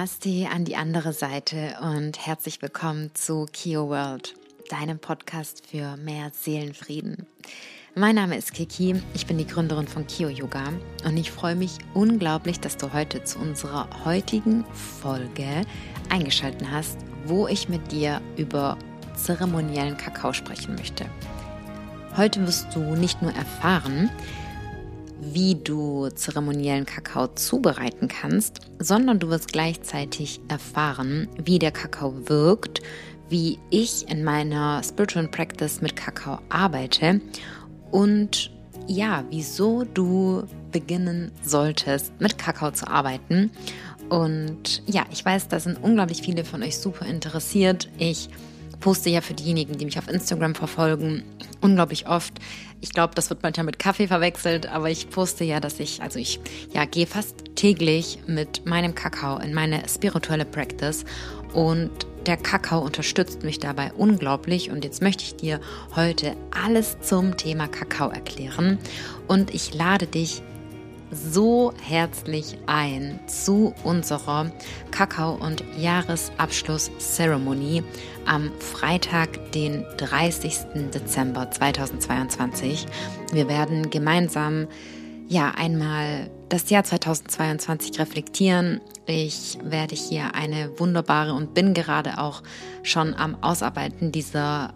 Namaste an die andere Seite und herzlich willkommen zu Kio World, deinem Podcast für mehr Seelenfrieden. Mein Name ist Kiki, ich bin die Gründerin von Kio Yoga und ich freue mich unglaublich, dass du heute zu unserer heutigen Folge eingeschaltet hast, wo ich mit dir über zeremoniellen Kakao sprechen möchte. Heute wirst du nicht nur erfahren, wie du zeremoniellen Kakao zubereiten kannst, sondern du wirst gleichzeitig erfahren, wie der Kakao wirkt, wie ich in meiner Spiritual Practice mit Kakao arbeite und ja, wieso du beginnen solltest, mit Kakao zu arbeiten. Und ja, ich weiß, da sind unglaublich viele von euch super interessiert. Ich poste ja für diejenigen, die mich auf Instagram verfolgen, unglaublich oft. Ich glaube, das wird manchmal mit Kaffee verwechselt, aber ich poste ja, dass ich, also ich ja, gehe fast täglich mit meinem Kakao in meine spirituelle Practice und der Kakao unterstützt mich dabei unglaublich und jetzt möchte ich dir heute alles zum Thema Kakao erklären und ich lade dich so herzlich ein zu unserer Kakao- und Jahresabschluss-Zeremonie am Freitag, den 30. Dezember 2022. Wir werden gemeinsam ja einmal das Jahr 2022 reflektieren. Ich werde hier eine wunderbare und bin gerade auch schon am Ausarbeiten dieser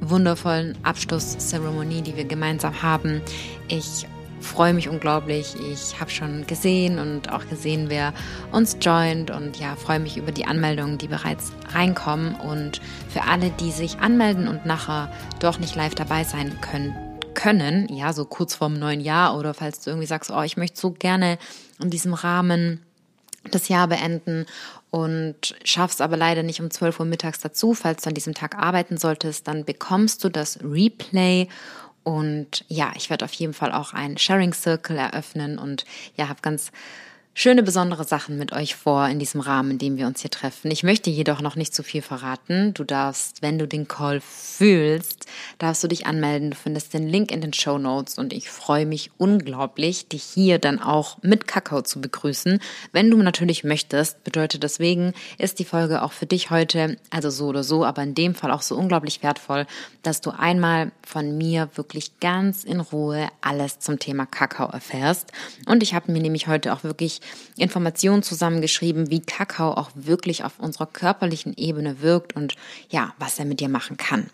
wundervollen Abschlusszeremonie, die wir gemeinsam haben. Ich freue mich unglaublich. Ich habe schon gesehen und auch gesehen, wer uns joint und ja, freue mich über die Anmeldungen, die bereits reinkommen und für alle, die sich anmelden und nachher doch nicht live dabei sein können, können, ja, so kurz vorm neuen Jahr oder falls du irgendwie sagst, oh, ich möchte so gerne in diesem Rahmen das Jahr beenden und schaffst aber leider nicht um 12 Uhr mittags dazu, falls du an diesem Tag arbeiten solltest, dann bekommst du das Replay und ja, ich werde auf jeden Fall auch einen Sharing Circle eröffnen und ja, habe ganz schöne besondere Sachen mit euch vor in diesem Rahmen, in dem wir uns hier treffen. Ich möchte jedoch noch nicht zu viel verraten. Du darfst, wenn du den Call fühlst, darfst du dich anmelden. Du findest den Link in den Show Notes und ich freue mich unglaublich, dich hier dann auch mit Kakao zu begrüßen. Wenn du natürlich möchtest, bedeutet deswegen ist die Folge auch für dich heute, also so oder so, aber in dem Fall auch so unglaublich wertvoll, dass du einmal von mir wirklich ganz in Ruhe alles zum Thema Kakao erfährst. Und ich habe mir nämlich heute auch wirklich Informationen zusammengeschrieben, wie Kakao auch wirklich auf unserer körperlichen Ebene wirkt und ja, was er mit dir machen kann.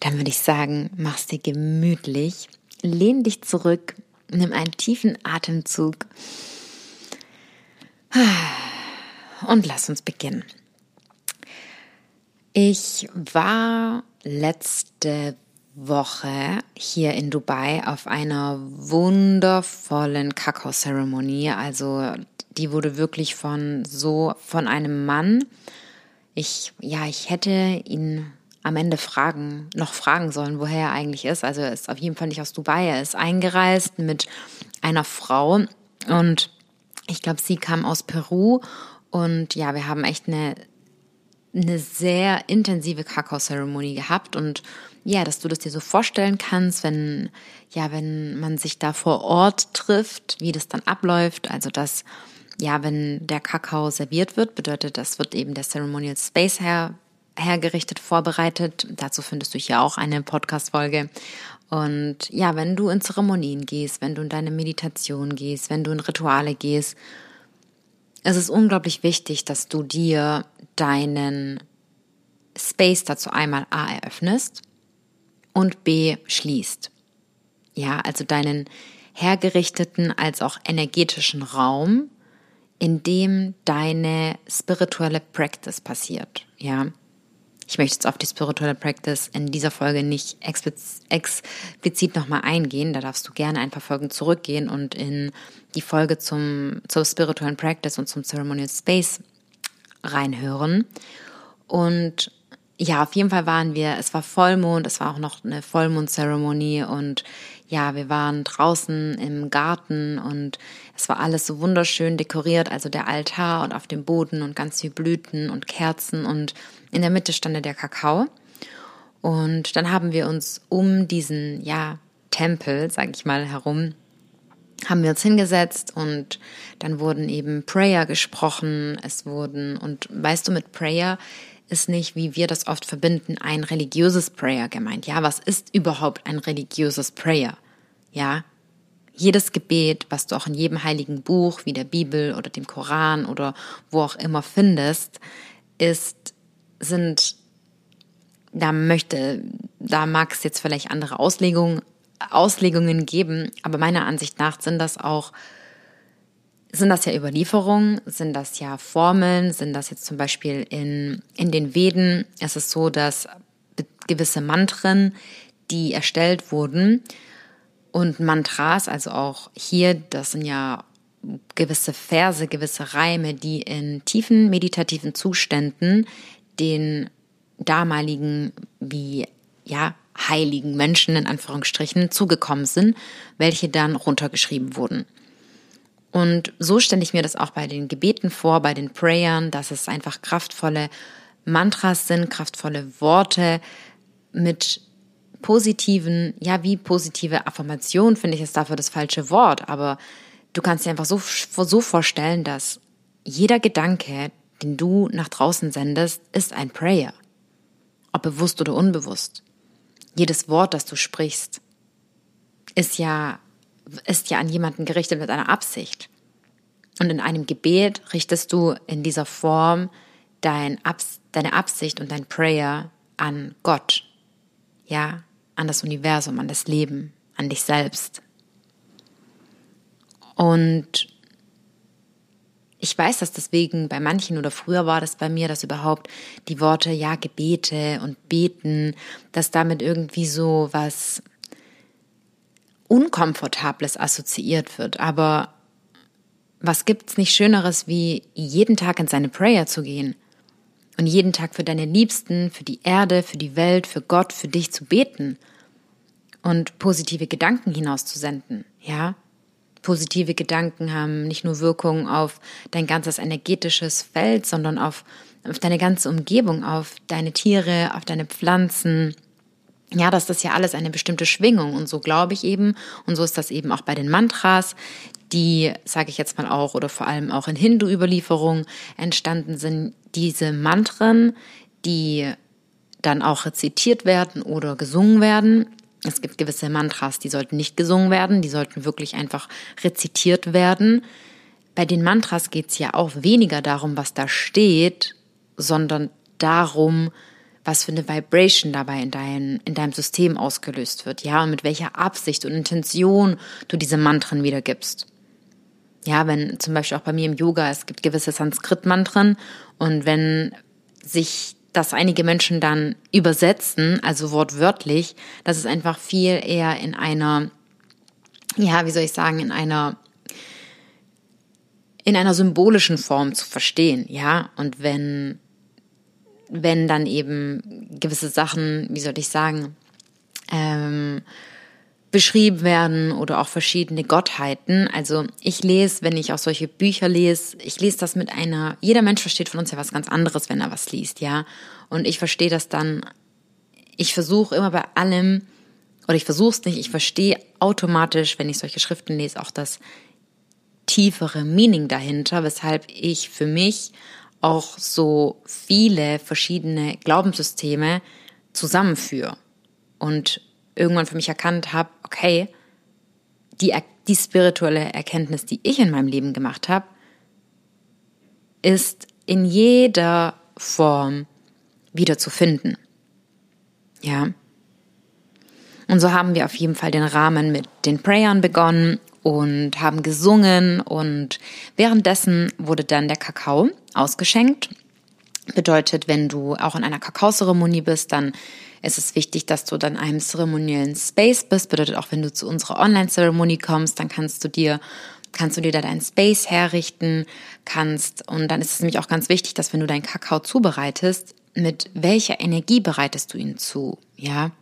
Dann würde ich sagen, mach's dir gemütlich, lehn dich zurück, nimm einen tiefen Atemzug und lass uns beginnen. Ich war letzte Woche hier in Dubai auf einer wundervollen Kakao-Zeremonie. Also die wurde wirklich von so von einem Mann. Ich ja, ich hätte ihn am Ende fragen, noch fragen sollen, woher er eigentlich ist. Also er ist auf jeden Fall nicht aus Dubai. Er ist eingereist mit einer Frau und ich glaube, sie kam aus Peru und ja, wir haben echt eine eine sehr intensive Kakao-Zeremonie gehabt und ja, dass du das dir so vorstellen kannst, wenn, ja, wenn man sich da vor Ort trifft, wie das dann abläuft. Also, dass, ja, wenn der Kakao serviert wird, bedeutet, das wird eben der Ceremonial Space her, hergerichtet, vorbereitet. Dazu findest du hier auch eine Podcast-Folge. Und ja, wenn du in Zeremonien gehst, wenn du in deine Meditation gehst, wenn du in Rituale gehst, es ist unglaublich wichtig, dass du dir deinen Space dazu einmal A eröffnest und B schließt. Ja, also deinen hergerichteten als auch energetischen Raum, in dem deine spirituelle Practice passiert. Ja, ich möchte jetzt auf die spirituelle Practice in dieser Folge nicht explizit nochmal eingehen. Da darfst du gerne ein paar Folgen zurückgehen und in die Folge zum, zur spirituellen Practice und zum Ceremonial Space reinhören. Und ja, auf jeden Fall waren wir, es war Vollmond, es war auch noch eine Vollmondzeremonie und ja, wir waren draußen im Garten und es war alles so wunderschön dekoriert, also der Altar und auf dem Boden und ganz viel Blüten und Kerzen und in der Mitte stand der Kakao. Und dann haben wir uns um diesen, ja, Tempel, sag ich mal, herum haben wir uns hingesetzt und dann wurden eben Prayer gesprochen. Es wurden, und weißt du, mit Prayer ist nicht, wie wir das oft verbinden, ein religiöses Prayer gemeint. Ja, was ist überhaupt ein religiöses Prayer? Ja, jedes Gebet, was du auch in jedem heiligen Buch wie der Bibel oder dem Koran oder wo auch immer findest, ist, sind, da möchte, da mag es jetzt vielleicht andere Auslegungen, Auslegungen geben, aber meiner Ansicht nach sind das auch sind das ja Überlieferungen, sind das ja Formeln, sind das jetzt zum Beispiel in, in den Veden. Es ist so, dass gewisse Mantren, die erstellt wurden, und Mantras, also auch hier, das sind ja gewisse Verse, gewisse Reime, die in tiefen meditativen Zuständen den damaligen, wie, ja, heiligen Menschen in Anführungsstrichen zugekommen sind, welche dann runtergeschrieben wurden. Und so stelle ich mir das auch bei den Gebeten vor, bei den Prayern, dass es einfach kraftvolle Mantras sind, kraftvolle Worte mit positiven, ja, wie positive Affirmation finde ich es dafür das falsche Wort, aber du kannst dir einfach so, so vorstellen, dass jeder Gedanke, den du nach draußen sendest, ist ein Prayer. Ob bewusst oder unbewusst. Jedes Wort, das du sprichst, ist ja, ist ja an jemanden gerichtet mit einer Absicht. Und in einem Gebet richtest du in dieser Form dein Abs deine Absicht und dein Prayer an Gott. Ja, an das Universum, an das Leben, an dich selbst. Und ich weiß, dass deswegen bei manchen oder früher war das bei mir, dass überhaupt die Worte, ja, Gebete und Beten, dass damit irgendwie so was Unkomfortables assoziiert wird. Aber was gibt's nicht Schöneres, wie jeden Tag in seine Prayer zu gehen und jeden Tag für deine Liebsten, für die Erde, für die Welt, für Gott, für dich zu beten und positive Gedanken hinauszusenden, ja? Positive Gedanken haben nicht nur Wirkung auf dein ganzes energetisches Feld, sondern auf, auf deine ganze Umgebung, auf deine Tiere, auf deine Pflanzen. Ja, das ist ja alles eine bestimmte Schwingung und so glaube ich eben und so ist das eben auch bei den Mantras, die, sage ich jetzt mal auch, oder vor allem auch in Hindu-Überlieferungen entstanden sind, diese Mantren, die dann auch rezitiert werden oder gesungen werden. Es gibt gewisse Mantras, die sollten nicht gesungen werden, die sollten wirklich einfach rezitiert werden. Bei den Mantras geht es ja auch weniger darum, was da steht, sondern darum, was für eine Vibration dabei in, dein, in deinem System ausgelöst wird, ja, und mit welcher Absicht und Intention du diese Mantren wiedergibst ja, wenn zum Beispiel auch bei mir im Yoga, es gibt gewisse Sanskrit-Mantren und wenn sich das einige Menschen dann übersetzen, also wortwörtlich, das ist einfach viel eher in einer, ja, wie soll ich sagen, in einer in einer symbolischen Form zu verstehen, ja. Und wenn, wenn dann eben gewisse Sachen, wie soll ich sagen, ähm, beschrieben werden oder auch verschiedene Gottheiten. Also ich lese, wenn ich auch solche Bücher lese, ich lese das mit einer, jeder Mensch versteht von uns ja was ganz anderes, wenn er was liest, ja. Und ich verstehe das dann, ich versuche immer bei allem, oder ich versuche es nicht, ich verstehe automatisch, wenn ich solche Schriften lese, auch das tiefere Meaning dahinter, weshalb ich für mich auch so viele verschiedene Glaubenssysteme zusammenführe. Und irgendwann für mich erkannt habe, okay, die, die spirituelle Erkenntnis, die ich in meinem Leben gemacht habe, ist in jeder Form wieder zu finden. Ja. Und so haben wir auf jeden Fall den Rahmen mit den Prayern begonnen und haben gesungen und währenddessen wurde dann der Kakao ausgeschenkt. Bedeutet, wenn du auch in einer Kakaozeremonie bist, dann es ist wichtig, dass du dann einem zeremoniellen Space bist. Bedeutet auch, wenn du zu unserer Online-Zeremonie kommst, dann kannst du dir kannst du dir da deinen Space herrichten, kannst, und dann ist es nämlich auch ganz wichtig, dass wenn du deinen Kakao zubereitest, mit welcher Energie bereitest du ihn zu, ja?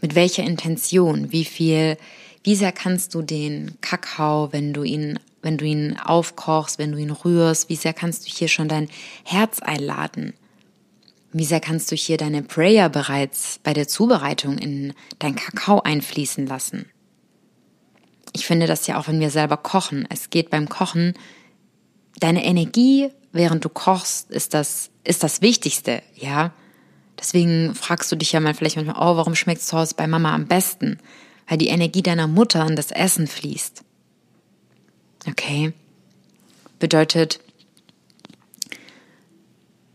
Mit welcher Intention? Wie viel, wie sehr kannst du den Kakao, wenn du ihn, wenn du ihn aufkochst, wenn du ihn rührst, wie sehr kannst du hier schon dein Herz einladen? Wie sehr kannst du hier deine Prayer bereits bei der Zubereitung in dein Kakao einfließen lassen? ich finde das ja auch, wenn wir selber kochen. Es geht beim Kochen, deine Energie, während du kochst, ist das, ist das Wichtigste, ja. Deswegen fragst du dich ja mal vielleicht manchmal, oh, warum schmeckt Hause bei Mama am besten? Weil die Energie deiner Mutter in das Essen fließt. Okay. Bedeutet,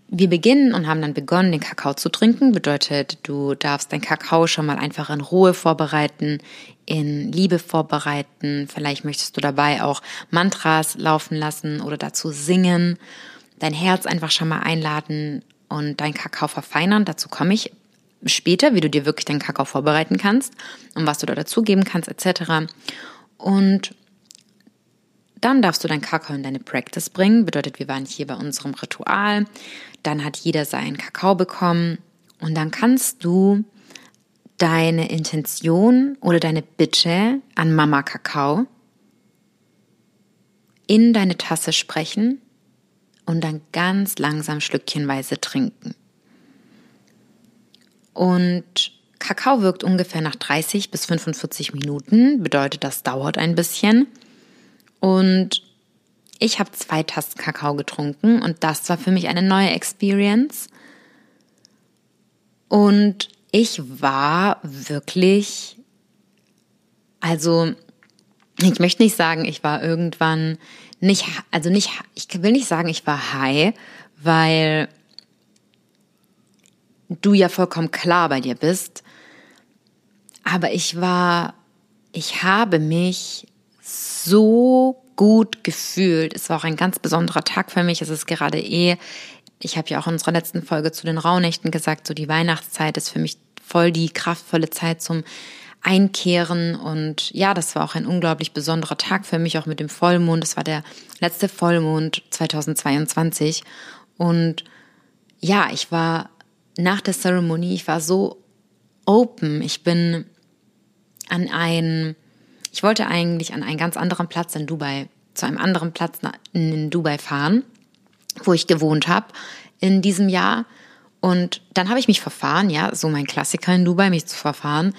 wir beginnen und haben dann begonnen, den Kakao zu trinken. Bedeutet, du darfst dein Kakao schon mal einfach in Ruhe vorbereiten, in Liebe vorbereiten. Vielleicht möchtest du dabei auch Mantras laufen lassen oder dazu singen. Dein Herz einfach schon mal einladen und dein Kakao verfeinern. Dazu komme ich später, wie du dir wirklich deinen Kakao vorbereiten kannst und was du da dazugeben kannst, etc. Und dann darfst du dein Kakao in deine Practice bringen. Bedeutet, wir waren hier bei unserem Ritual. Dann hat jeder seinen Kakao bekommen. Und dann kannst du deine Intention oder deine Bitte an Mama Kakao in deine Tasse sprechen und dann ganz langsam schlückchenweise trinken. Und Kakao wirkt ungefähr nach 30 bis 45 Minuten, bedeutet, das dauert ein bisschen. Und ich habe zwei Tassen Kakao getrunken und das war für mich eine neue Experience. Und ich war wirklich, also ich möchte nicht sagen, ich war irgendwann nicht, also nicht, ich will nicht sagen, ich war high, weil du ja vollkommen klar bei dir bist. Aber ich war, ich habe mich so gut gefühlt. Es war auch ein ganz besonderer Tag für mich. Es ist gerade eh, ich habe ja auch in unserer letzten Folge zu den Rauhnächten gesagt, so die Weihnachtszeit ist für mich voll die kraftvolle Zeit zum Einkehren. Und ja, das war auch ein unglaublich besonderer Tag für mich, auch mit dem Vollmond. Es war der letzte Vollmond 2022. Und ja, ich war nach der Zeremonie, ich war so open. Ich bin an ein ich wollte eigentlich an einen ganz anderen Platz in Dubai, zu einem anderen Platz in Dubai fahren, wo ich gewohnt habe in diesem Jahr. Und dann habe ich mich verfahren, ja, so mein Klassiker in Dubai, mich zu verfahren.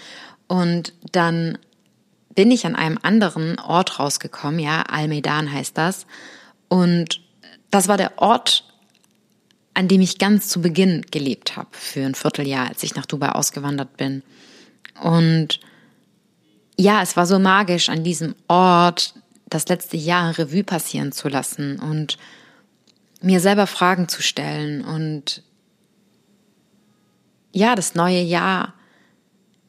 Und dann bin ich an einem anderen Ort rausgekommen, ja, Al-Medan heißt das. Und das war der Ort, an dem ich ganz zu Beginn gelebt habe, für ein Vierteljahr, als ich nach Dubai ausgewandert bin. Und ja, es war so magisch, an diesem Ort das letzte Jahr Revue passieren zu lassen und mir selber Fragen zu stellen und ja, das neue Jahr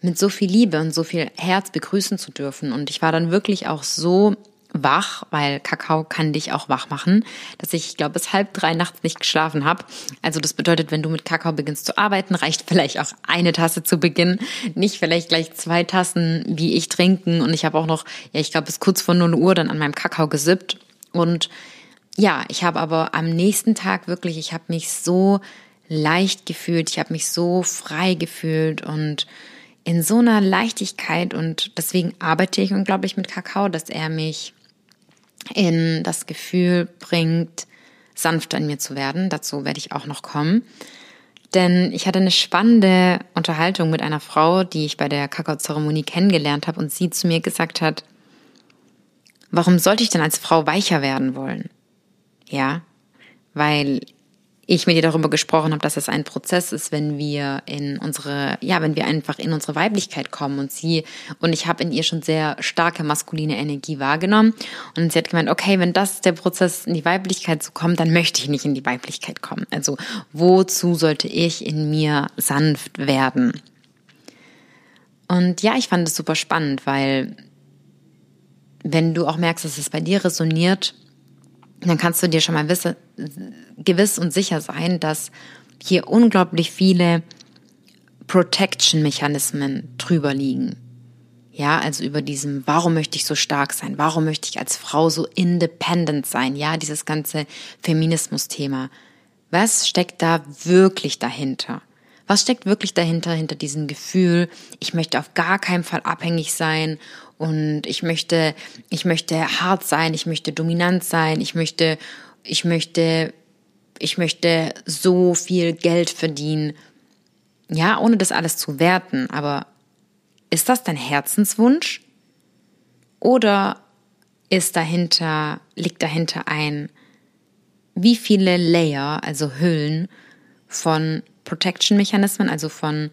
mit so viel Liebe und so viel Herz begrüßen zu dürfen. Und ich war dann wirklich auch so wach, weil Kakao kann dich auch wach machen, dass ich, ich glaube, bis halb drei nachts nicht geschlafen habe. Also das bedeutet, wenn du mit Kakao beginnst zu arbeiten, reicht vielleicht auch eine Tasse zu Beginn, nicht vielleicht gleich zwei Tassen wie ich trinken. Und ich habe auch noch, ja, ich glaube, bis kurz vor 0 Uhr dann an meinem Kakao gesippt. Und ja, ich habe aber am nächsten Tag wirklich, ich habe mich so leicht gefühlt, ich habe mich so frei gefühlt und in so einer Leichtigkeit und deswegen arbeite ich unglaublich mit Kakao, dass er mich in das Gefühl bringt, sanft an mir zu werden. Dazu werde ich auch noch kommen. Denn ich hatte eine spannende Unterhaltung mit einer Frau, die ich bei der Kakaozeremonie kennengelernt habe und sie zu mir gesagt hat, warum sollte ich denn als Frau weicher werden wollen? Ja, weil ich mit ihr darüber gesprochen habe, dass es ein Prozess ist, wenn wir in unsere, ja, wenn wir einfach in unsere Weiblichkeit kommen und sie und ich habe in ihr schon sehr starke maskuline Energie wahrgenommen und sie hat gemeint, okay, wenn das der Prozess in die Weiblichkeit zu kommen, dann möchte ich nicht in die Weiblichkeit kommen. Also wozu sollte ich in mir sanft werden? Und ja, ich fand es super spannend, weil wenn du auch merkst, dass es bei dir resoniert, dann kannst du dir schon mal wisse, gewiss und sicher sein, dass hier unglaublich viele Protection-Mechanismen drüber liegen. Ja, also über diesem, warum möchte ich so stark sein? Warum möchte ich als Frau so independent sein? Ja, dieses ganze Feminismus-Thema. Was steckt da wirklich dahinter? Was steckt wirklich dahinter, hinter diesem Gefühl, ich möchte auf gar keinen Fall abhängig sein und ich möchte, ich möchte hart sein, ich möchte dominant sein, ich möchte, ich möchte, ich möchte so viel Geld verdienen. Ja, ohne das alles zu werten, aber ist das dein Herzenswunsch? Oder ist dahinter, liegt dahinter ein, wie viele Layer, also Hüllen von Protection-Mechanismen, also von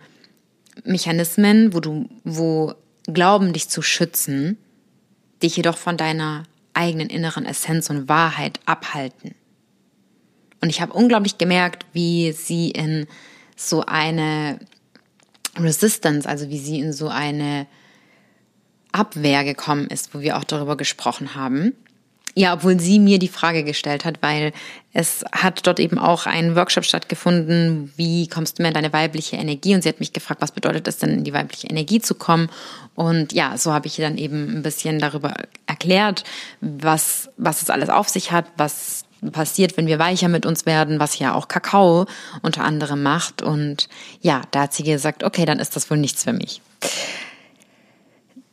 Mechanismen, wo du, wo glauben, dich zu schützen, dich jedoch von deiner eigenen inneren Essenz und Wahrheit abhalten. Und ich habe unglaublich gemerkt, wie sie in so eine Resistance, also wie sie in so eine Abwehr gekommen ist, wo wir auch darüber gesprochen haben. Ja, obwohl sie mir die Frage gestellt hat, weil es hat dort eben auch ein Workshop stattgefunden, wie kommst du mehr in deine weibliche Energie? Und sie hat mich gefragt, was bedeutet es denn, in die weibliche Energie zu kommen? Und ja, so habe ich ihr dann eben ein bisschen darüber erklärt, was, was es alles auf sich hat, was passiert, wenn wir weicher mit uns werden, was ja auch Kakao unter anderem macht. Und ja, da hat sie gesagt, okay, dann ist das wohl nichts für mich.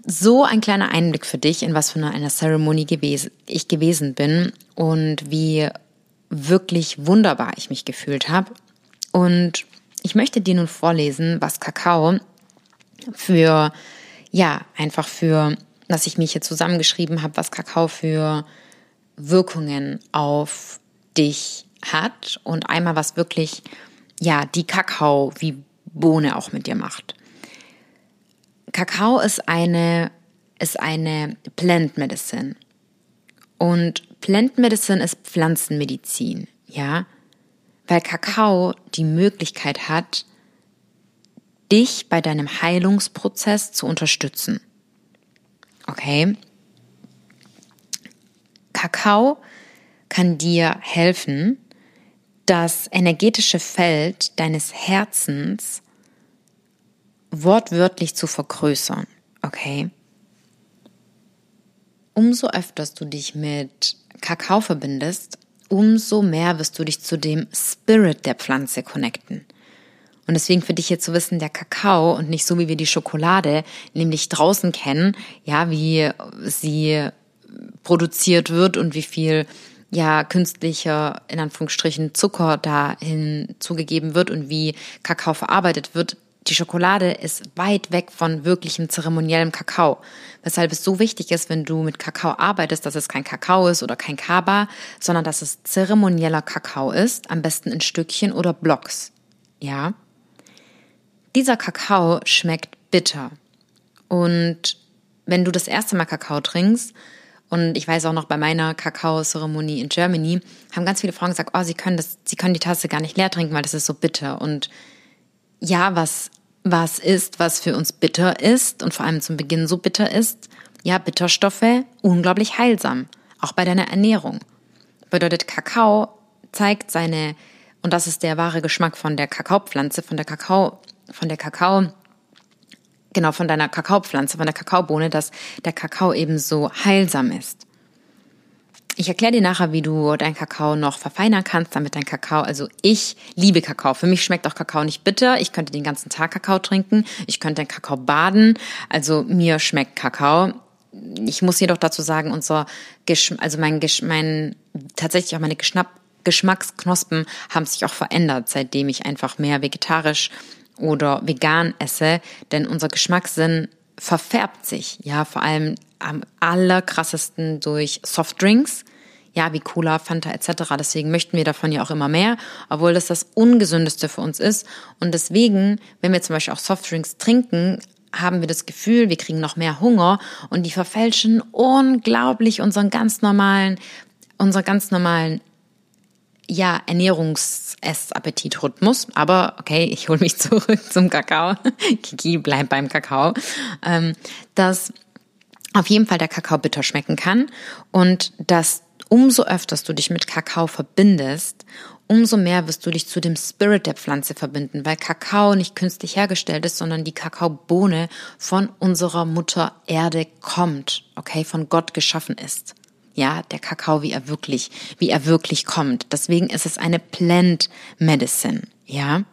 So ein kleiner Einblick für dich, in was für einer Zeremonie gewesen, ich gewesen bin und wie wirklich wunderbar ich mich gefühlt habe. Und ich möchte dir nun vorlesen, was Kakao für, ja, einfach für, dass ich mich hier zusammengeschrieben habe, was Kakao für Wirkungen auf dich hat und einmal was wirklich, ja, die Kakao wie Bohne auch mit dir macht. Kakao ist eine, ist eine Plant Medicine. Und Plant Medicine ist Pflanzenmedizin, ja? Weil Kakao die Möglichkeit hat, dich bei deinem Heilungsprozess zu unterstützen. Okay? Kakao kann dir helfen, das energetische Feld deines Herzens wortwörtlich zu vergrößern. Okay? Umso öfters du dich mit Kakao verbindest, umso mehr wirst du dich zu dem Spirit der Pflanze connecten. Und deswegen für dich hier zu wissen, der Kakao und nicht so wie wir die Schokolade nämlich draußen kennen, ja, wie sie produziert wird und wie viel ja künstlicher in Anführungsstrichen Zucker da hinzugegeben wird und wie Kakao verarbeitet wird, die Schokolade ist weit weg von wirklichem zeremoniellem Kakao. Weshalb es so wichtig ist, wenn du mit Kakao arbeitest, dass es kein Kakao ist oder kein Kaba, sondern dass es zeremonieller Kakao ist, am besten in Stückchen oder Blocks. Ja? Dieser Kakao schmeckt bitter. Und wenn du das erste Mal Kakao trinkst, und ich weiß auch noch bei meiner Kakao-Zeremonie in Germany, haben ganz viele Frauen gesagt, oh, sie können das, sie können die Tasse gar nicht leer trinken, weil das ist so bitter. Und ja, was, was ist, was für uns bitter ist und vor allem zum Beginn so bitter ist, ja, Bitterstoffe unglaublich heilsam, auch bei deiner Ernährung. Bedeutet, Kakao zeigt seine, und das ist der wahre Geschmack von der Kakaopflanze, von der Kakao, von der Kakao, genau, von deiner Kakaopflanze, von der Kakaobohne, dass der Kakao eben so heilsam ist. Ich erkläre dir nachher, wie du dein Kakao noch verfeinern kannst, damit dein Kakao, also ich liebe Kakao. Für mich schmeckt auch Kakao nicht bitter. Ich könnte den ganzen Tag Kakao trinken. Ich könnte den Kakao baden. Also mir schmeckt Kakao. Ich muss jedoch dazu sagen, unser Geschmack, also mein, Gesch mein, tatsächlich auch meine Geschnapp Geschmacksknospen haben sich auch verändert, seitdem ich einfach mehr vegetarisch oder vegan esse, denn unser Geschmackssinn verfärbt sich, ja, vor allem am allerkrassesten durch Softdrinks, ja, wie Cola, Fanta etc. Deswegen möchten wir davon ja auch immer mehr, obwohl das das Ungesündeste für uns ist. Und deswegen, wenn wir zum Beispiel auch Softdrinks trinken, haben wir das Gefühl, wir kriegen noch mehr Hunger und die verfälschen unglaublich unseren ganz normalen, unseren ganz normalen ja, Ernährungs-Ess-Appetit-Rhythmus. Aber okay, ich hole mich zurück zum Kakao. Kiki bleibt beim Kakao. Ähm, dass auf jeden Fall der Kakao bitter schmecken kann und dass umso öfters du dich mit Kakao verbindest, umso mehr wirst du dich zu dem Spirit der Pflanze verbinden, weil Kakao nicht künstlich hergestellt ist, sondern die Kakaobohne von unserer Mutter Erde kommt, okay, von Gott geschaffen ist ja, der Kakao, wie er wirklich, wie er wirklich kommt. Deswegen ist es eine Plant Medicine, ja.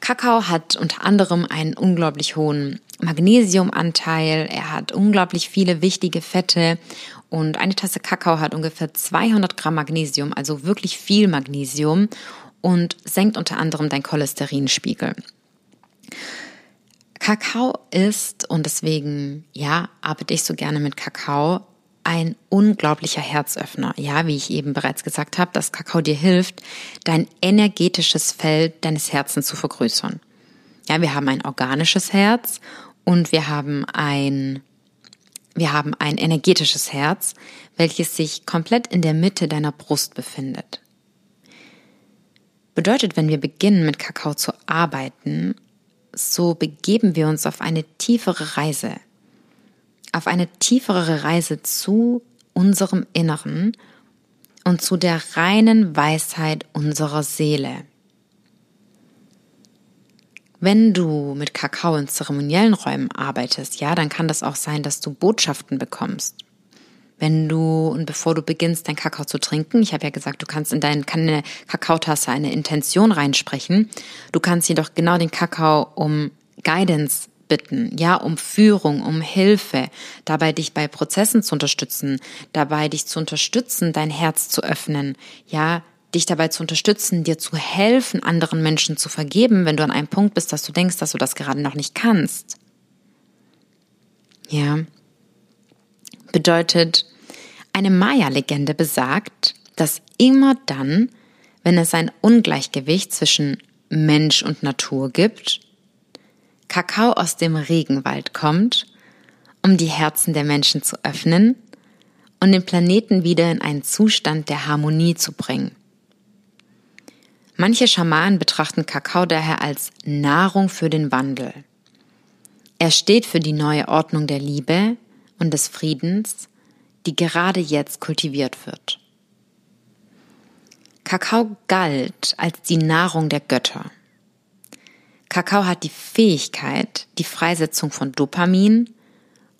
Kakao hat unter anderem einen unglaublich hohen Magnesiumanteil, er hat unglaublich viele wichtige Fette und eine Tasse Kakao hat ungefähr 200 Gramm Magnesium, also wirklich viel Magnesium und senkt unter anderem dein Cholesterinspiegel. Kakao ist, und deswegen, ja, arbeite ich so gerne mit Kakao, ein unglaublicher Herzöffner. Ja, wie ich eben bereits gesagt habe, dass Kakao dir hilft, dein energetisches Feld deines Herzens zu vergrößern. Ja, wir haben ein organisches Herz und wir haben ein, wir haben ein energetisches Herz, welches sich komplett in der Mitte deiner Brust befindet. Bedeutet, wenn wir beginnen mit Kakao zu arbeiten, so begeben wir uns auf eine tiefere Reise, auf eine tiefere Reise zu unserem Inneren und zu der reinen Weisheit unserer Seele. Wenn du mit Kakao in zeremoniellen Räumen arbeitest, ja, dann kann das auch sein, dass du Botschaften bekommst wenn du und bevor du beginnst, dein Kakao zu trinken, ich habe ja gesagt, du kannst in deine Kakaotasse eine Intention reinsprechen. Du kannst jedoch genau den Kakao um Guidance bitten, ja, um Führung, um Hilfe, dabei dich bei Prozessen zu unterstützen, dabei dich zu unterstützen, dein Herz zu öffnen, ja, dich dabei zu unterstützen, dir zu helfen, anderen Menschen zu vergeben, wenn du an einem Punkt bist, dass du denkst, dass du das gerade noch nicht kannst. Ja, bedeutet, eine Maya-Legende besagt, dass immer dann, wenn es ein Ungleichgewicht zwischen Mensch und Natur gibt, Kakao aus dem Regenwald kommt, um die Herzen der Menschen zu öffnen und den Planeten wieder in einen Zustand der Harmonie zu bringen. Manche Schamanen betrachten Kakao daher als Nahrung für den Wandel. Er steht für die neue Ordnung der Liebe, und des Friedens, die gerade jetzt kultiviert wird. Kakao galt als die Nahrung der Götter. Kakao hat die Fähigkeit, die Freisetzung von Dopamin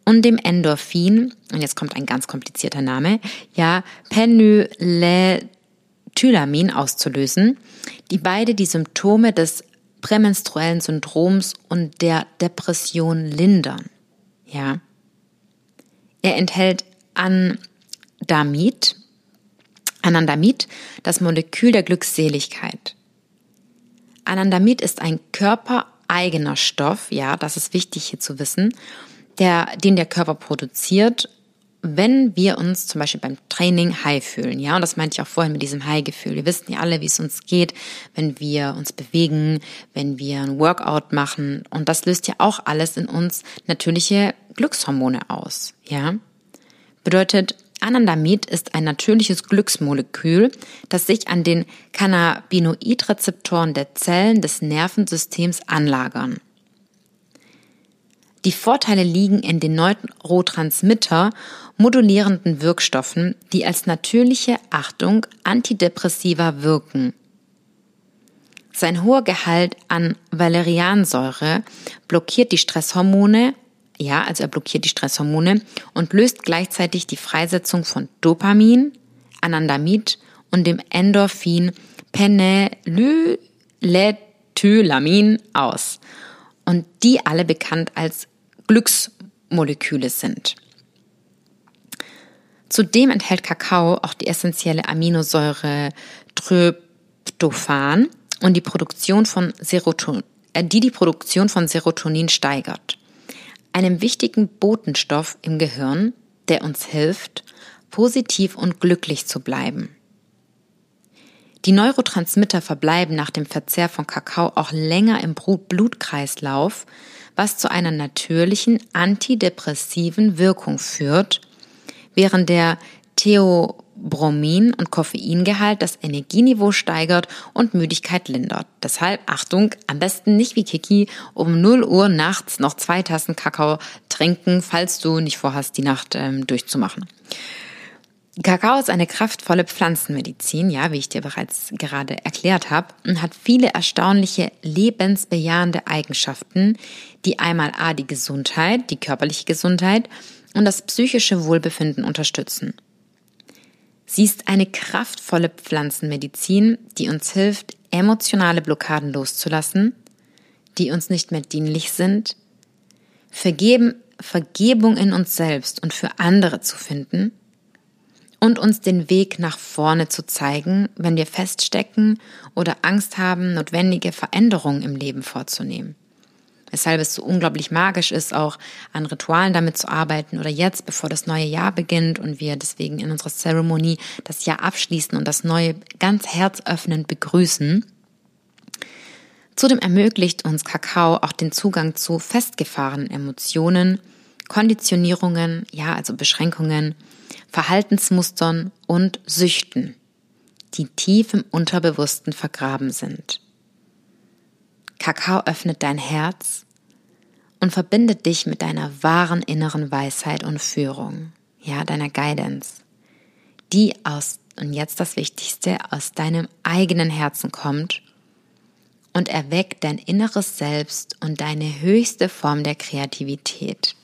und dem Endorphin, und jetzt kommt ein ganz komplizierter Name, ja, Penylethylamin auszulösen, die beide die Symptome des prämenstruellen Syndroms und der Depression lindern. Ja. Er enthält Andamid, Anandamid, das Molekül der Glückseligkeit. Anandamid ist ein körpereigener Stoff, ja, das ist wichtig hier zu wissen, der, den der Körper produziert wenn wir uns zum Beispiel beim Training high fühlen, ja, und das meinte ich auch vorhin mit diesem High-Gefühl. Wir wissen ja alle, wie es uns geht, wenn wir uns bewegen, wenn wir ein Workout machen. Und das löst ja auch alles in uns natürliche Glückshormone aus, ja. Bedeutet, Anandamid ist ein natürliches Glücksmolekül, das sich an den Cannabinoidrezeptoren der Zellen des Nervensystems anlagern. Die Vorteile liegen in den Neurotransmitter modulierenden Wirkstoffen, die als natürliche Achtung Antidepressiva wirken. Sein hoher Gehalt an Valeriansäure blockiert die Stresshormone, ja, also er blockiert die Stresshormone und löst gleichzeitig die Freisetzung von Dopamin, Anandamid und dem Endorphin Penelethylamin aus. Und die alle bekannt als Glücksmoleküle sind. Zudem enthält Kakao auch die essentielle Aminosäure Tryptophan und die Produktion von Serotonin, äh, die die Produktion von Serotonin steigert. Einem wichtigen Botenstoff im Gehirn, der uns hilft, positiv und glücklich zu bleiben. Die Neurotransmitter verbleiben nach dem Verzehr von Kakao auch länger im Blutkreislauf, was zu einer natürlichen antidepressiven Wirkung führt, während der Theobromin- und Koffeingehalt das Energieniveau steigert und Müdigkeit lindert. Deshalb, Achtung, am besten nicht wie Kiki um 0 Uhr nachts noch zwei Tassen Kakao trinken, falls du nicht vorhast, die Nacht ähm, durchzumachen. Kakao ist eine kraftvolle Pflanzenmedizin, ja, wie ich dir bereits gerade erklärt habe, und hat viele erstaunliche lebensbejahende Eigenschaften, die einmal A die Gesundheit, die körperliche Gesundheit und das psychische Wohlbefinden unterstützen. Sie ist eine kraftvolle Pflanzenmedizin, die uns hilft, emotionale Blockaden loszulassen, die uns nicht mehr dienlich sind, Vergeben, Vergebung in uns selbst und für andere zu finden – und uns den Weg nach vorne zu zeigen, wenn wir feststecken oder Angst haben, notwendige Veränderungen im Leben vorzunehmen. Weshalb es so unglaublich magisch ist, auch an Ritualen damit zu arbeiten oder jetzt, bevor das neue Jahr beginnt und wir deswegen in unserer Zeremonie das Jahr abschließen und das neue ganz herzöffnend begrüßen. Zudem ermöglicht uns Kakao auch den Zugang zu festgefahrenen Emotionen, Konditionierungen, ja, also Beschränkungen, Verhaltensmustern und Süchten, die tief im Unterbewussten vergraben sind. Kakao öffnet dein Herz und verbindet dich mit deiner wahren inneren Weisheit und Führung, ja, deiner Guidance, die aus, und jetzt das Wichtigste, aus deinem eigenen Herzen kommt und erweckt dein inneres Selbst und deine höchste Form der Kreativität.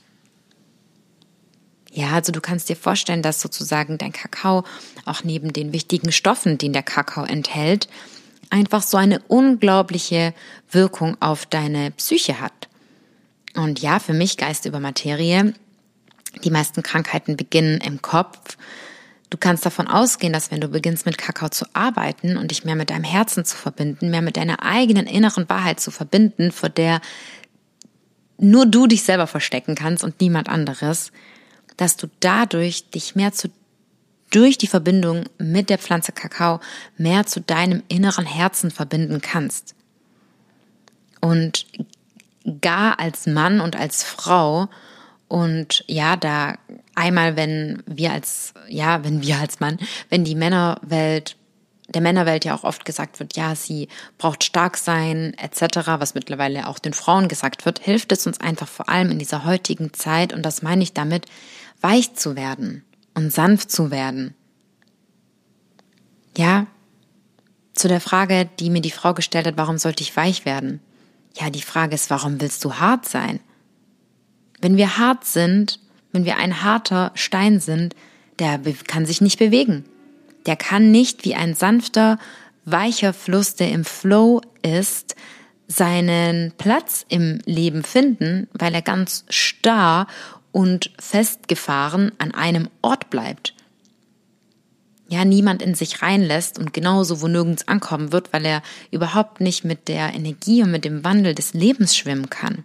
Ja, also du kannst dir vorstellen, dass sozusagen dein Kakao auch neben den wichtigen Stoffen, den der Kakao enthält, einfach so eine unglaubliche Wirkung auf deine Psyche hat. Und ja, für mich Geist über Materie. Die meisten Krankheiten beginnen im Kopf. Du kannst davon ausgehen, dass wenn du beginnst mit Kakao zu arbeiten und dich mehr mit deinem Herzen zu verbinden, mehr mit deiner eigenen inneren Wahrheit zu verbinden, vor der nur du dich selber verstecken kannst und niemand anderes, dass du dadurch dich mehr zu durch die Verbindung mit der Pflanze Kakao mehr zu deinem inneren Herzen verbinden kannst. Und gar als Mann und als Frau und ja, da einmal, wenn wir als, ja, wenn wir als Mann, wenn die Männerwelt, der Männerwelt ja auch oft gesagt wird, ja, sie braucht stark sein, etc., was mittlerweile auch den Frauen gesagt wird, hilft es uns einfach vor allem in dieser heutigen Zeit, und das meine ich damit, weich zu werden und sanft zu werden. Ja, zu der Frage, die mir die Frau gestellt hat, warum sollte ich weich werden? Ja, die Frage ist, warum willst du hart sein? Wenn wir hart sind, wenn wir ein harter Stein sind, der kann sich nicht bewegen. Der kann nicht wie ein sanfter, weicher Fluss, der im Flow ist, seinen Platz im Leben finden, weil er ganz starr und festgefahren an einem Ort bleibt. Ja, niemand in sich reinlässt und genauso wo nirgends ankommen wird, weil er überhaupt nicht mit der Energie und mit dem Wandel des Lebens schwimmen kann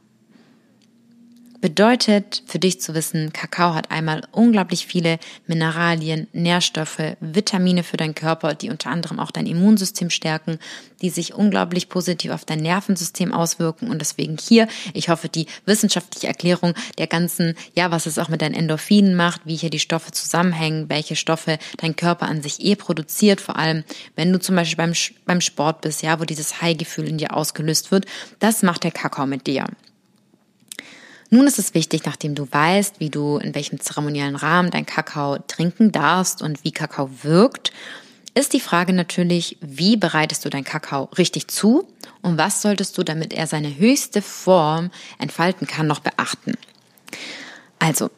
bedeutet für dich zu wissen, Kakao hat einmal unglaublich viele Mineralien, Nährstoffe, Vitamine für deinen Körper, die unter anderem auch dein Immunsystem stärken, die sich unglaublich positiv auf dein Nervensystem auswirken und deswegen hier, ich hoffe, die wissenschaftliche Erklärung der ganzen, ja, was es auch mit deinen Endorphinen macht, wie hier die Stoffe zusammenhängen, welche Stoffe dein Körper an sich eh produziert, vor allem wenn du zum Beispiel beim, beim Sport bist, ja, wo dieses High-Gefühl in dir ausgelöst wird, das macht der Kakao mit dir. Nun ist es wichtig, nachdem du weißt, wie du in welchem zeremoniellen Rahmen dein Kakao trinken darfst und wie Kakao wirkt, ist die Frage natürlich, wie bereitest du dein Kakao richtig zu und was solltest du, damit er seine höchste Form entfalten kann, noch beachten. Also,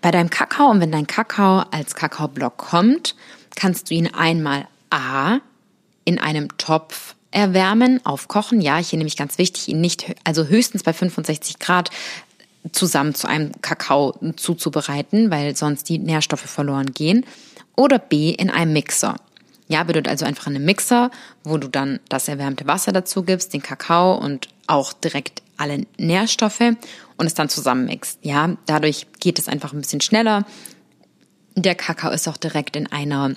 bei deinem Kakao und wenn dein Kakao als Kakaoblock kommt, kannst du ihn einmal A in einem Topf erwärmen, aufkochen. Ja, hier nämlich ganz wichtig, ihn nicht, also höchstens bei 65 Grad zusammen zu einem Kakao zuzubereiten, weil sonst die Nährstoffe verloren gehen. Oder B in einem Mixer. Ja, bedeutet also einfach einen Mixer, wo du dann das erwärmte Wasser dazu gibst, den Kakao und auch direkt alle Nährstoffe und es dann zusammenmixt. Ja, dadurch geht es einfach ein bisschen schneller. Der Kakao ist auch direkt in einer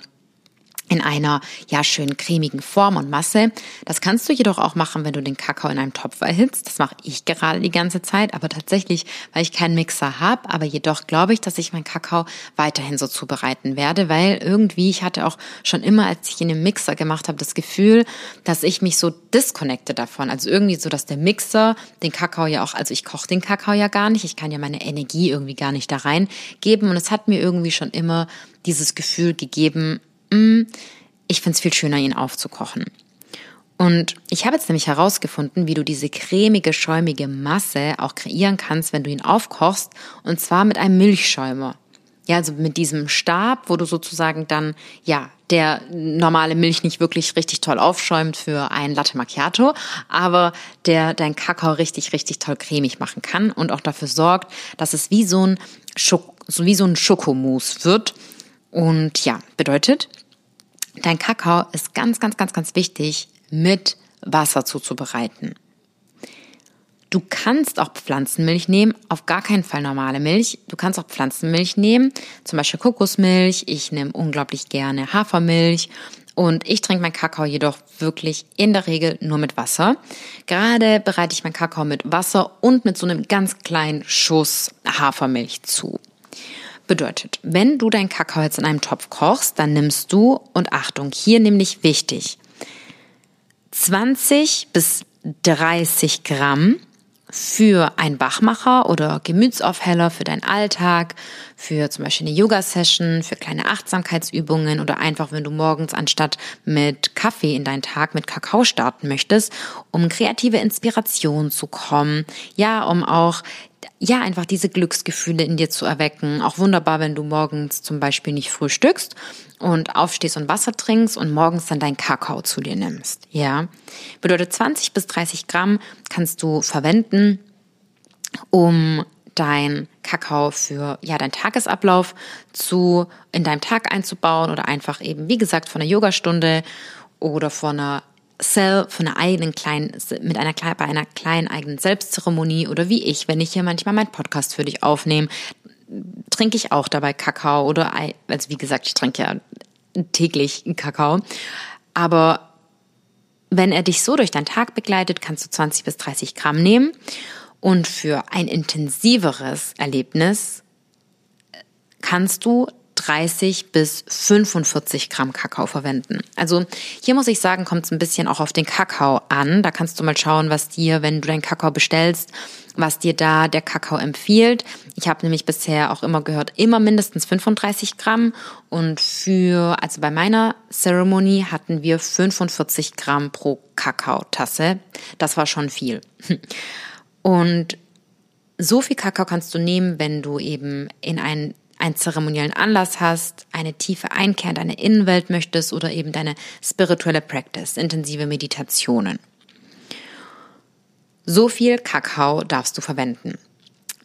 in einer ja schön cremigen Form und Masse. Das kannst du jedoch auch machen, wenn du den Kakao in einem Topf erhitzt. Das mache ich gerade die ganze Zeit, aber tatsächlich, weil ich keinen Mixer habe, aber jedoch glaube ich, dass ich meinen Kakao weiterhin so zubereiten werde, weil irgendwie ich hatte auch schon immer, als ich ihn im Mixer gemacht habe, das Gefühl, dass ich mich so disconnecte davon. Also irgendwie so, dass der Mixer den Kakao ja auch, also ich koche den Kakao ja gar nicht, ich kann ja meine Energie irgendwie gar nicht da reingeben und es hat mir irgendwie schon immer dieses Gefühl gegeben, ich finde es viel schöner, ihn aufzukochen. Und ich habe jetzt nämlich herausgefunden, wie du diese cremige, schäumige Masse auch kreieren kannst, wenn du ihn aufkochst, und zwar mit einem Milchschäumer. Ja, also mit diesem Stab, wo du sozusagen dann, ja, der normale Milch nicht wirklich richtig toll aufschäumt für ein Latte Macchiato, aber der dein Kakao richtig, richtig toll cremig machen kann und auch dafür sorgt, dass es wie so ein, Schok so wie so ein Schokomousse wird. Und ja, bedeutet, Dein Kakao ist ganz, ganz, ganz, ganz wichtig mit Wasser zuzubereiten. Du kannst auch Pflanzenmilch nehmen, auf gar keinen Fall normale Milch. Du kannst auch Pflanzenmilch nehmen, zum Beispiel Kokosmilch. Ich nehme unglaublich gerne Hafermilch und ich trinke meinen Kakao jedoch wirklich in der Regel nur mit Wasser. Gerade bereite ich meinen Kakao mit Wasser und mit so einem ganz kleinen Schuss Hafermilch zu. Bedeutet, wenn du deinen Kakao jetzt in einem Topf kochst, dann nimmst du, und Achtung, hier nämlich wichtig, 20 bis 30 Gramm für einen Wachmacher oder Gemütsaufheller für deinen Alltag, für zum Beispiel eine Yoga-Session, für kleine Achtsamkeitsübungen oder einfach, wenn du morgens anstatt mit Kaffee in deinen Tag mit Kakao starten möchtest, um kreative Inspiration zu kommen, ja, um auch ja, einfach diese Glücksgefühle in dir zu erwecken. Auch wunderbar, wenn du morgens zum Beispiel nicht frühstückst und aufstehst und Wasser trinkst und morgens dann dein Kakao zu dir nimmst. Ja, bedeutet 20 bis 30 Gramm kannst du verwenden, um dein Kakao für ja dein Tagesablauf zu in deinem Tag einzubauen oder einfach eben wie gesagt von einer Yogastunde oder von einer Cell von einer eigenen kleinen, mit einer, bei einer kleinen eigenen Selbstzeremonie oder wie ich, wenn ich hier manchmal meinen Podcast für dich aufnehme, trinke ich auch dabei Kakao oder, also wie gesagt, ich trinke ja täglich Kakao. Aber wenn er dich so durch deinen Tag begleitet, kannst du 20 bis 30 Gramm nehmen und für ein intensiveres Erlebnis kannst du 30 bis 45 Gramm Kakao verwenden. Also hier muss ich sagen, kommt es ein bisschen auch auf den Kakao an. Da kannst du mal schauen, was dir, wenn du deinen Kakao bestellst, was dir da der Kakao empfiehlt. Ich habe nämlich bisher auch immer gehört, immer mindestens 35 Gramm. Und für, also bei meiner Ceremony hatten wir 45 Gramm pro Kakaotasse. Das war schon viel. Und so viel Kakao kannst du nehmen, wenn du eben in einen einen zeremoniellen Anlass hast, eine tiefe Einkehr in deine Innenwelt möchtest oder eben deine spirituelle Practice, intensive Meditationen. So viel Kakao darfst du verwenden.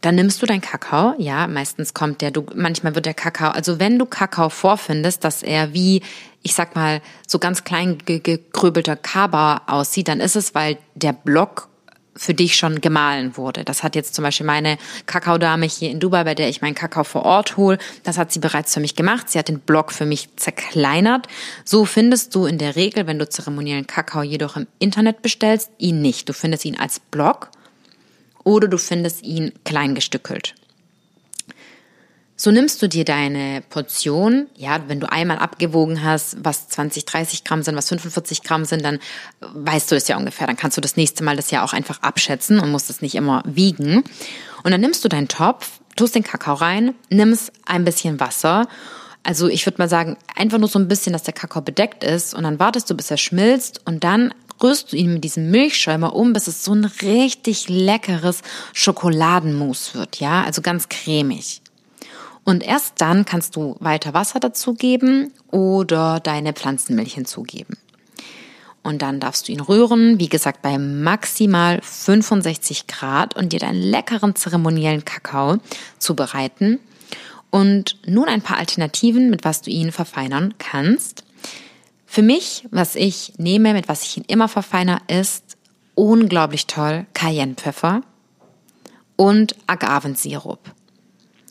Dann nimmst du dein Kakao, ja, meistens kommt der, du, manchmal wird der Kakao, also wenn du Kakao vorfindest, dass er wie, ich sag mal, so ganz klein gegröbelter Kaba aussieht, dann ist es, weil der Block für dich schon gemahlen wurde. Das hat jetzt zum Beispiel meine Kakaodame hier in Dubai, bei der ich meinen Kakao vor Ort hole, das hat sie bereits für mich gemacht. Sie hat den Block für mich zerkleinert. So findest du in der Regel, wenn du zeremoniellen Kakao jedoch im Internet bestellst, ihn nicht. Du findest ihn als Block oder du findest ihn kleingestückelt. So nimmst du dir deine Portion, ja, wenn du einmal abgewogen hast, was 20, 30 Gramm sind, was 45 Gramm sind, dann weißt du es ja ungefähr. Dann kannst du das nächste Mal das ja auch einfach abschätzen und musst es nicht immer wiegen. Und dann nimmst du deinen Topf, tust den Kakao rein, nimmst ein bisschen Wasser. Also ich würde mal sagen, einfach nur so ein bisschen, dass der Kakao bedeckt ist und dann wartest du, bis er schmilzt und dann rührst du ihn mit diesem Milchschäumer um, bis es so ein richtig leckeres Schokoladenmus wird, ja, also ganz cremig. Und erst dann kannst du weiter Wasser dazugeben oder deine Pflanzenmilch hinzugeben. Und dann darfst du ihn rühren, wie gesagt, bei maximal 65 Grad und dir deinen leckeren zeremoniellen Kakao zubereiten. Und nun ein paar Alternativen, mit was du ihn verfeinern kannst. Für mich, was ich nehme, mit was ich ihn immer verfeiner, ist unglaublich toll Cayennepfeffer und Agavensirup.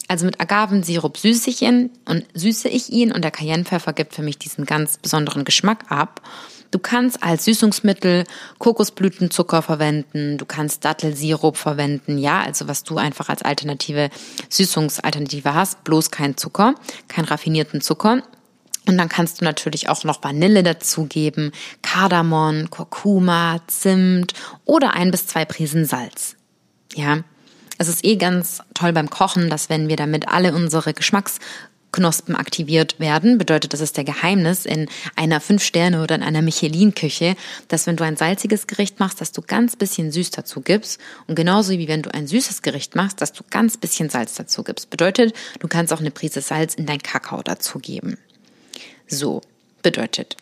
Also mit Agavensirup süße ich ihn und süße ich ihn und der Cayennepfeffer gibt für mich diesen ganz besonderen Geschmack ab. Du kannst als Süßungsmittel Kokosblütenzucker verwenden, du kannst Dattelsirup verwenden, ja, also was du einfach als alternative Süßungsalternative hast, bloß kein Zucker, kein raffinierten Zucker. Und dann kannst du natürlich auch noch Vanille dazugeben, Kardamom, Kurkuma, Zimt oder ein bis zwei Prisen Salz. Ja, es ist eh ganz toll beim Kochen, dass wenn wir damit alle unsere Geschmacksknospen aktiviert werden, bedeutet das ist der Geheimnis in einer Fünf-Sterne- oder in einer Michelin-Küche, dass wenn du ein salziges Gericht machst, dass du ganz bisschen süß dazu gibst und genauso wie wenn du ein süßes Gericht machst, dass du ganz bisschen Salz dazu gibst. Bedeutet, du kannst auch eine Prise Salz in dein Kakao dazu geben. So, bedeutet,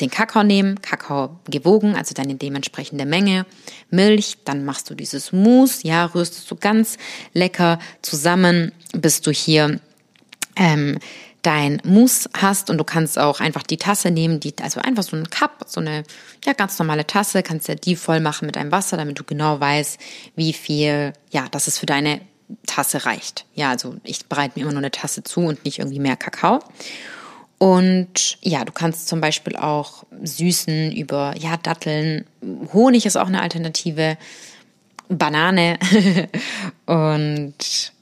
den Kakao nehmen, Kakao gewogen, also deine dementsprechende Menge, Milch, dann machst du dieses Mousse, ja, rührst du ganz lecker zusammen, bis du hier ähm, dein Mousse hast und du kannst auch einfach die Tasse nehmen, die, also einfach so ein Cup, so eine ja, ganz normale Tasse, kannst ja die voll machen mit deinem Wasser, damit du genau weißt, wie viel, ja, das es für deine Tasse reicht. Ja, also ich bereite mir immer nur eine Tasse zu und nicht irgendwie mehr Kakao. Und ja, du kannst zum Beispiel auch süßen über, ja, Datteln. Honig ist auch eine Alternative. Banane. und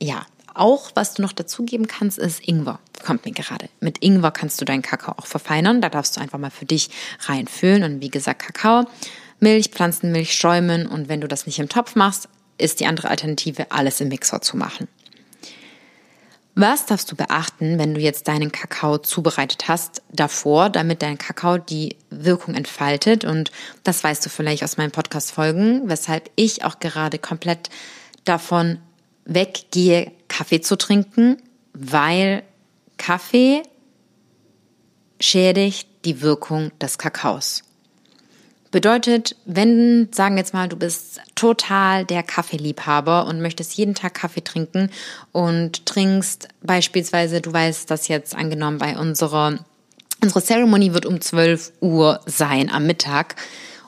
ja, auch was du noch dazugeben kannst, ist Ingwer. Kommt mir gerade. Mit Ingwer kannst du deinen Kakao auch verfeinern. Da darfst du einfach mal für dich reinfüllen. Und wie gesagt, Kakao, Milch, Pflanzenmilch, Schäumen. Und wenn du das nicht im Topf machst, ist die andere Alternative, alles im Mixer zu machen. Was darfst du beachten, wenn du jetzt deinen Kakao zubereitet hast davor, damit dein Kakao die Wirkung entfaltet? Und das weißt du vielleicht aus meinen Podcast-Folgen, weshalb ich auch gerade komplett davon weggehe, Kaffee zu trinken, weil Kaffee schädigt die Wirkung des Kakaos. Bedeutet, wenn, sagen wir jetzt mal, du bist total der Kaffeeliebhaber und möchtest jeden Tag Kaffee trinken und trinkst beispielsweise, du weißt das jetzt angenommen bei unserer, unsere Ceremony wird um 12 Uhr sein am Mittag.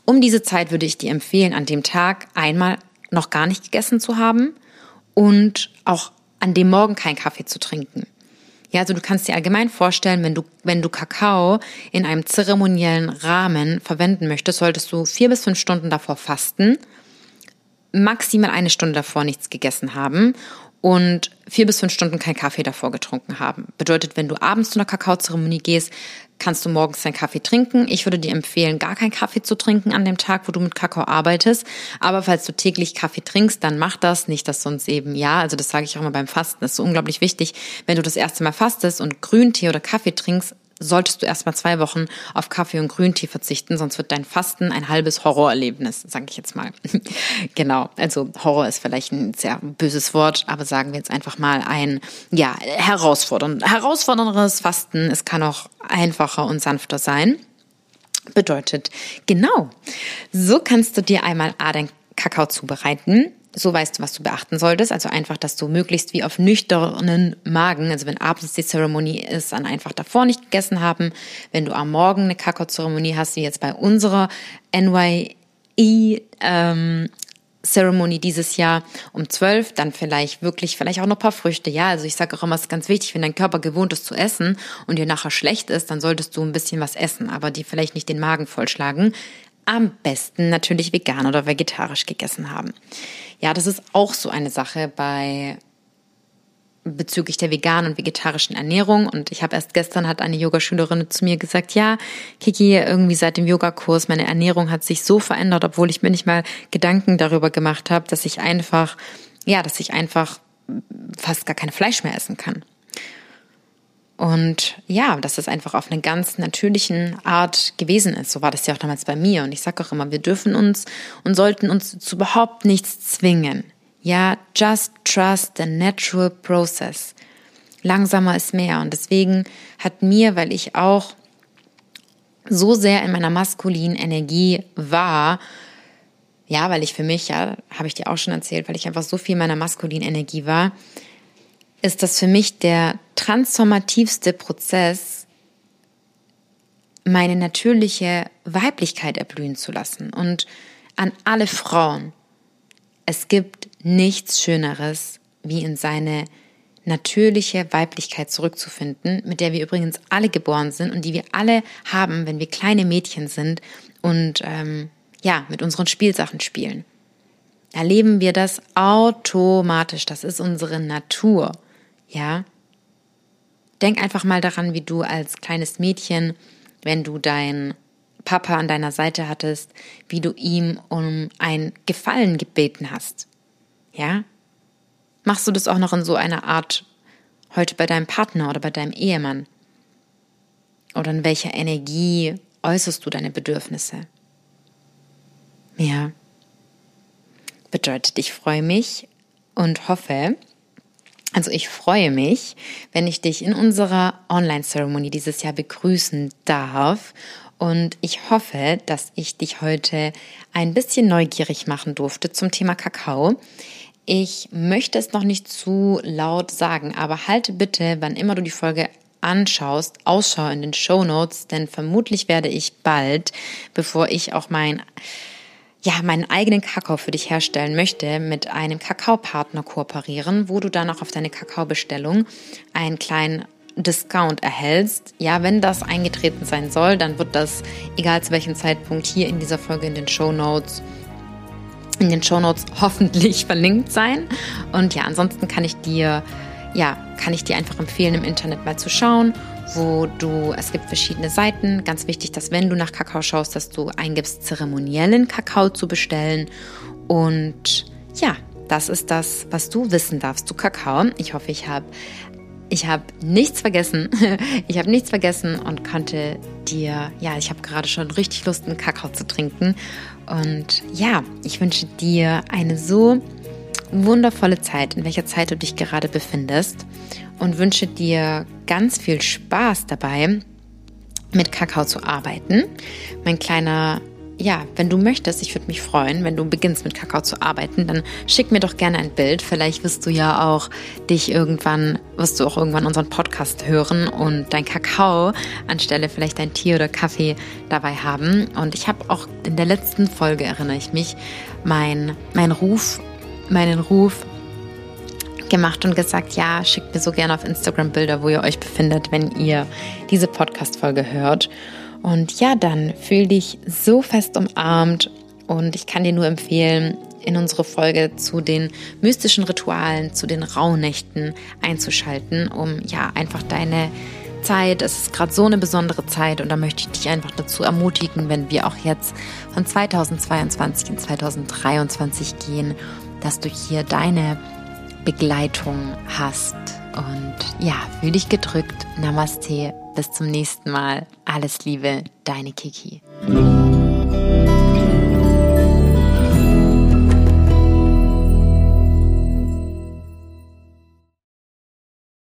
Um diese Zeit würde ich dir empfehlen, an dem Tag einmal noch gar nicht gegessen zu haben und auch an dem Morgen keinen Kaffee zu trinken. Ja, also du kannst dir allgemein vorstellen, wenn du, wenn du Kakao in einem zeremoniellen Rahmen verwenden möchtest, solltest du vier bis fünf Stunden davor fasten, maximal eine Stunde davor nichts gegessen haben und vier bis fünf Stunden kein Kaffee davor getrunken haben. Bedeutet, wenn du abends zu einer Kakaozeremonie gehst, kannst du morgens deinen Kaffee trinken. Ich würde dir empfehlen, gar keinen Kaffee zu trinken an dem Tag, wo du mit Kakao arbeitest. Aber falls du täglich Kaffee trinkst, dann mach das. Nicht, dass sonst eben, ja, also das sage ich auch immer beim Fasten. Das ist so unglaublich wichtig. Wenn du das erste Mal fastest und Grüntee oder Kaffee trinkst, solltest du erstmal zwei Wochen auf Kaffee und Grüntee verzichten, sonst wird dein Fasten ein halbes Horrorerlebnis, sage ich jetzt mal. genau, also Horror ist vielleicht ein sehr böses Wort, aber sagen wir jetzt einfach mal ein, ja, herausfordernd, herausfordernderes Fasten. Es kann auch einfacher und sanfter sein. Bedeutet, genau, so kannst du dir einmal A, dein Kakao zubereiten so weißt du, was du beachten solltest. Also einfach, dass du möglichst wie auf nüchternen Magen, also wenn abends die Zeremonie ist, dann einfach davor nicht gegessen haben. Wenn du am Morgen eine Kakao-Zeremonie hast, wie jetzt bei unserer NYE ähm, Ceremony dieses Jahr um zwölf, dann vielleicht wirklich, vielleicht auch noch ein paar Früchte. Ja, also ich sage auch immer, es ist ganz wichtig, wenn dein Körper gewohnt ist zu essen und dir nachher schlecht ist, dann solltest du ein bisschen was essen, aber die vielleicht nicht den Magen vollschlagen. Am besten natürlich vegan oder vegetarisch gegessen haben. Ja, das ist auch so eine Sache bei bezüglich der veganen und vegetarischen Ernährung. Und ich habe erst gestern hat eine Yogaschülerin zu mir gesagt, ja, Kiki, irgendwie seit dem Yogakurs, meine Ernährung hat sich so verändert, obwohl ich mir nicht mal Gedanken darüber gemacht habe, dass ich einfach, ja, dass ich einfach fast gar kein Fleisch mehr essen kann. Und ja, dass es einfach auf eine ganz natürlichen Art gewesen ist. So war das ja auch damals bei mir. Und ich sage auch immer, wir dürfen uns und sollten uns zu überhaupt nichts zwingen. Ja, just trust the natural process. Langsamer ist mehr. Und deswegen hat mir, weil ich auch so sehr in meiner maskulinen Energie war, ja, weil ich für mich, ja, habe ich dir auch schon erzählt, weil ich einfach so viel in meiner maskulinen Energie war, ist das für mich der transformativste Prozess, meine natürliche Weiblichkeit erblühen zu lassen. Und an alle Frauen, es gibt nichts Schöneres, wie in seine natürliche Weiblichkeit zurückzufinden, mit der wir übrigens alle geboren sind und die wir alle haben, wenn wir kleine Mädchen sind und ähm, ja, mit unseren Spielsachen spielen. Erleben wir das automatisch. Das ist unsere Natur. Ja? Denk einfach mal daran, wie du als kleines Mädchen, wenn du dein Papa an deiner Seite hattest, wie du ihm um ein Gefallen gebeten hast. Ja? Machst du das auch noch in so einer Art heute bei deinem Partner oder bei deinem Ehemann? Oder in welcher Energie äußerst du deine Bedürfnisse? Ja. Bedeutet, ich freue mich und hoffe, also ich freue mich, wenn ich dich in unserer Online-Zeremonie dieses Jahr begrüßen darf. Und ich hoffe, dass ich dich heute ein bisschen neugierig machen durfte zum Thema Kakao. Ich möchte es noch nicht zu laut sagen, aber halte bitte, wann immer du die Folge anschaust, Ausschau in den Show Notes, denn vermutlich werde ich bald, bevor ich auch mein ja, meinen eigenen Kakao für dich herstellen möchte, mit einem Kakaopartner kooperieren, wo du dann auch auf deine Kakaobestellung einen kleinen Discount erhältst. Ja, wenn das eingetreten sein soll, dann wird das, egal zu welchem Zeitpunkt, hier in dieser Folge in den Show Notes in den Show Notes hoffentlich verlinkt sein. Und ja, ansonsten kann ich dir, ja, kann ich dir einfach empfehlen, im Internet mal zu schauen wo du, es gibt verschiedene Seiten. Ganz wichtig, dass wenn du nach Kakao schaust, dass du eingibst, zeremoniellen Kakao zu bestellen. Und ja, das ist das, was du wissen darfst zu Kakao. Ich hoffe, ich habe ich habe nichts vergessen. Ich habe nichts vergessen und konnte dir, ja, ich habe gerade schon richtig Lust, einen Kakao zu trinken. Und ja, ich wünsche dir eine so wundervolle Zeit, in welcher Zeit du dich gerade befindest und wünsche dir ganz viel Spaß dabei, mit Kakao zu arbeiten. Mein kleiner, ja, wenn du möchtest, ich würde mich freuen, wenn du beginnst mit Kakao zu arbeiten, dann schick mir doch gerne ein Bild. Vielleicht wirst du ja auch dich irgendwann, wirst du auch irgendwann unseren Podcast hören und dein Kakao anstelle vielleicht dein Tee oder Kaffee dabei haben. Und ich habe auch in der letzten Folge, erinnere ich mich, mein, mein Ruf, meinen Ruf gemacht und gesagt, ja, schickt mir so gerne auf Instagram Bilder, wo ihr euch befindet, wenn ihr diese Podcast-Folge hört. Und ja, dann fühl dich so fest umarmt und ich kann dir nur empfehlen, in unsere Folge zu den mystischen Ritualen, zu den Rauhnächten einzuschalten, um ja einfach deine Zeit, es ist gerade so eine besondere Zeit und da möchte ich dich einfach dazu ermutigen, wenn wir auch jetzt von 2022 in 2023 gehen, dass du hier deine Begleitung hast. Und ja, fühl dich gedrückt. Namaste. Bis zum nächsten Mal. Alles Liebe, deine Kiki.